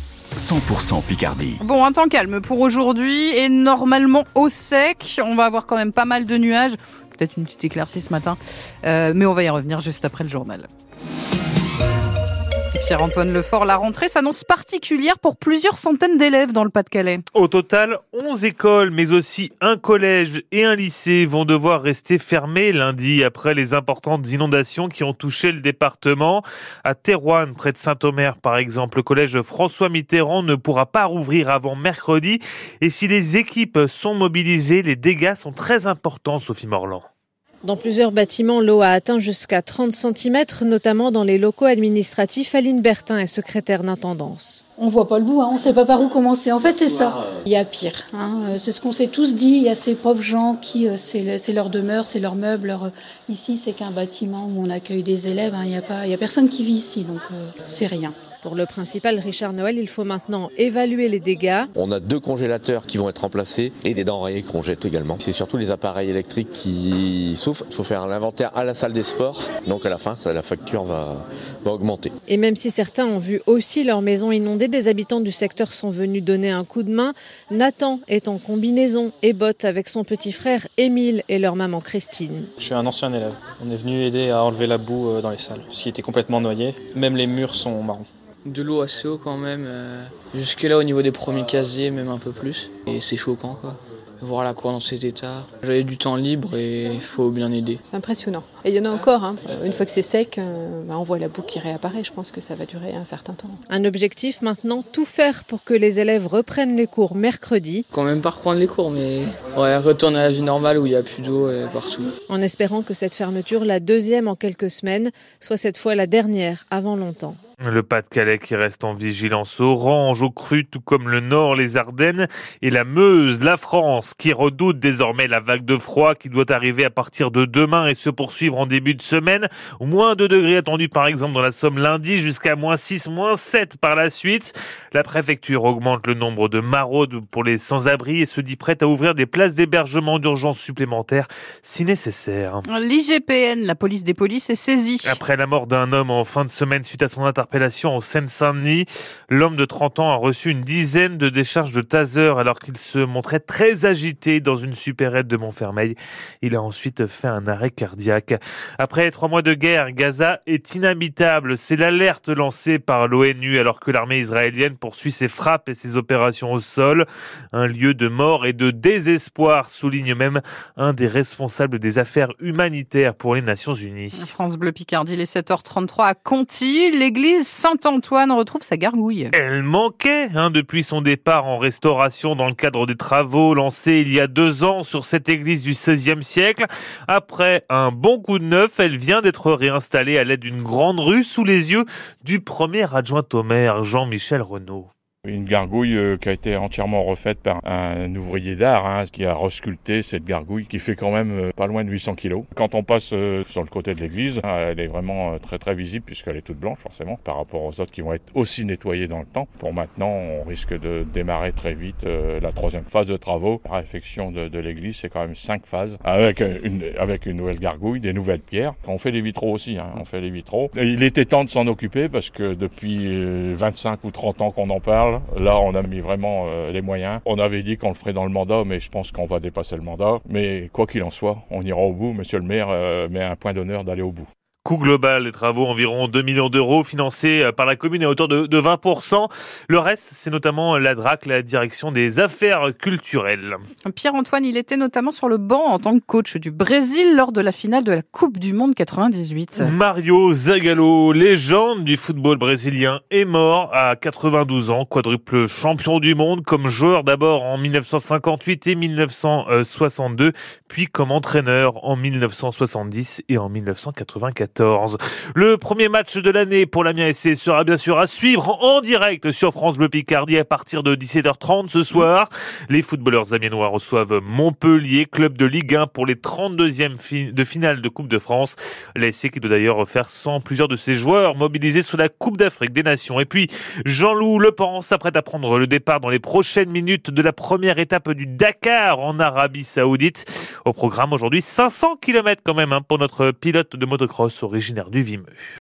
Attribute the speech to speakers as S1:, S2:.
S1: 100% Picardie.
S2: Bon, un temps calme pour aujourd'hui et normalement au sec. On va avoir quand même pas mal de nuages. Peut-être une petite éclaircie ce matin. Euh, mais on va y revenir juste après le journal. Pierre-Antoine Lefort, la rentrée s'annonce particulière pour plusieurs centaines d'élèves dans le Pas-de-Calais.
S3: Au total, 11 écoles, mais aussi un collège et un lycée vont devoir rester fermés lundi après les importantes inondations qui ont touché le département. À Terouane, près de Saint-Omer, par exemple, le collège François Mitterrand ne pourra pas rouvrir avant mercredi. Et si les équipes sont mobilisées, les dégâts sont très importants, Sophie Morland.
S4: Dans plusieurs bâtiments, l'eau a atteint jusqu'à 30 cm, notamment dans les locaux administratifs. Aline Bertin est secrétaire d'intendance.
S5: On voit pas le bout, hein. on ne sait pas par où commencer. En fait, c'est ça. Il y a pire. Hein. Euh, c'est ce qu'on s'est tous dit. Il y a ces pauvres gens qui, euh, c'est leur demeure, c'est leur meuble. Euh, ici, c'est qu'un bâtiment où on accueille des élèves. Hein. Il n'y a, pas, il y a personne qui vit ici, donc c'est rien.
S4: Pour le principal Richard Noël, il faut maintenant évaluer les dégâts.
S6: On a deux congélateurs qui vont être remplacés et des denrées qu'on jette également. C'est surtout les appareils électriques qui souffrent. Il faut faire l'inventaire à la salle des sports. Donc à la fin, ça, la facture va, va augmenter.
S4: Et même si certains ont vu aussi leur maison inondée, des habitants du secteur sont venus donner un coup de main. Nathan est en combinaison et botte avec son petit frère Émile et leur maman Christine.
S7: Je suis un ancien élève. On est venu aider à enlever la boue euh, dans les salles, ce qui était complètement noyé. Même les murs sont marrons
S8: de l'eau assez haut quand même. Euh, jusque là au niveau des premiers casiers, même un peu plus. Et c'est choquant quoi. Voir la cour dans cet état. J'avais du temps libre et il faut bien aider.
S9: C'est impressionnant. Et il y en a encore. Hein. Une fois que c'est sec, euh, bah, on voit la boue qui réapparaît. Je pense que ça va durer un certain temps.
S4: Un objectif maintenant, tout faire pour que les élèves reprennent les cours mercredi.
S8: Quand même pas reprendre les cours, mais ouais, retourner à la vie normale où il n'y a plus d'eau partout.
S4: En espérant que cette fermeture, la deuxième en quelques semaines, soit cette fois la dernière avant longtemps.
S3: Le Pas-de-Calais qui reste en vigilance orange au cru, tout comme le Nord, les Ardennes et la Meuse, la France qui redoute désormais la vague de froid qui doit arriver à partir de demain et se poursuivre en début de semaine. Moins 2 degrés attendus par exemple dans la Somme lundi jusqu'à moins 6, moins 7 par la suite. La préfecture augmente le nombre de maraudes pour les sans-abri et se dit prête à ouvrir des places d'hébergement d'urgence supplémentaires si nécessaire.
S2: L'IGPN, la police des polices, est saisie.
S3: Après la mort d'un homme en fin de semaine suite à son interpellation interpellation au Seine-Saint-Denis. L'homme de 30 ans a reçu une dizaine de décharges de taser alors qu'il se montrait très agité dans une supérette de Montfermeil. Il a ensuite fait un arrêt cardiaque. Après trois mois de guerre, Gaza est inhabitable. C'est l'alerte lancée par l'ONU alors que l'armée israélienne poursuit ses frappes et ses opérations au sol. Un lieu de mort et de désespoir, souligne même un des responsables des affaires humanitaires pour les Nations Unies.
S2: France Bleu Picardie, les 7h33 à Conti. L'église Saint-Antoine retrouve sa gargouille.
S3: Elle manquait hein, depuis son départ en restauration dans le cadre des travaux lancés il y a deux ans sur cette église du XVIe siècle. Après un bon coup de neuf, elle vient d'être réinstallée à l'aide d'une grande rue sous les yeux du premier adjoint au maire, Jean-Michel Renaud.
S10: Une gargouille euh, qui a été entièrement refaite par un ouvrier d'art hein, qui a resculpté cette gargouille qui fait quand même euh, pas loin de 800 kilos. Quand on passe euh, sur le côté de l'église, elle est vraiment très très visible puisqu'elle est toute blanche forcément par rapport aux autres qui vont être aussi nettoyées dans le temps. Pour maintenant, on risque de démarrer très vite la troisième phase de travaux. La réfection de, l'église, c'est quand même cinq phases avec une, avec une nouvelle gargouille, des nouvelles pierres. On fait les vitraux aussi, hein, on fait les vitraux. Il était temps de s'en occuper parce que depuis 25 ou 30 ans qu'on en parle, Là, on a mis vraiment euh, les moyens. On avait dit qu'on le ferait dans le mandat, mais je pense qu'on va dépasser le mandat. Mais quoi qu'il en soit, on ira au bout. Monsieur le maire euh, met un point d'honneur d'aller au bout.
S3: Coût global des travaux, environ 2 millions d'euros financés euh, par la commune à hauteur de, 20%. Le reste, c'est notamment la DRAC, la direction des affaires culturelles.
S2: Pierre-Antoine, il était notamment sur le banc en tant que coach du Brésil lors de la finale de la Coupe du Monde 98.
S3: Mario Zagallo, légende du football brésilien, est mort à 92 ans, quadruple champion du monde comme joueur d'abord en 1958 et 1962, puis comme entraîneur en 1970 et en 1994. Le premier match de l'année pour l'Amiens SC sera bien sûr à suivre en direct sur France Bleu Picardie à partir de 17h30 ce soir. Les footballeurs amiénois reçoivent Montpellier, club de Ligue 1 pour les 32e de finale de Coupe de France. L'ASC qui doit d'ailleurs faire sans plusieurs de ses joueurs mobilisés sur la Coupe d'Afrique des Nations. Et puis Jean-Loup Le Pen s'apprête à prendre le départ dans les prochaines minutes de la première étape du Dakar en Arabie Saoudite. Au programme aujourd'hui 500 km quand même hein, pour notre pilote de motocross originaire du Vimeux.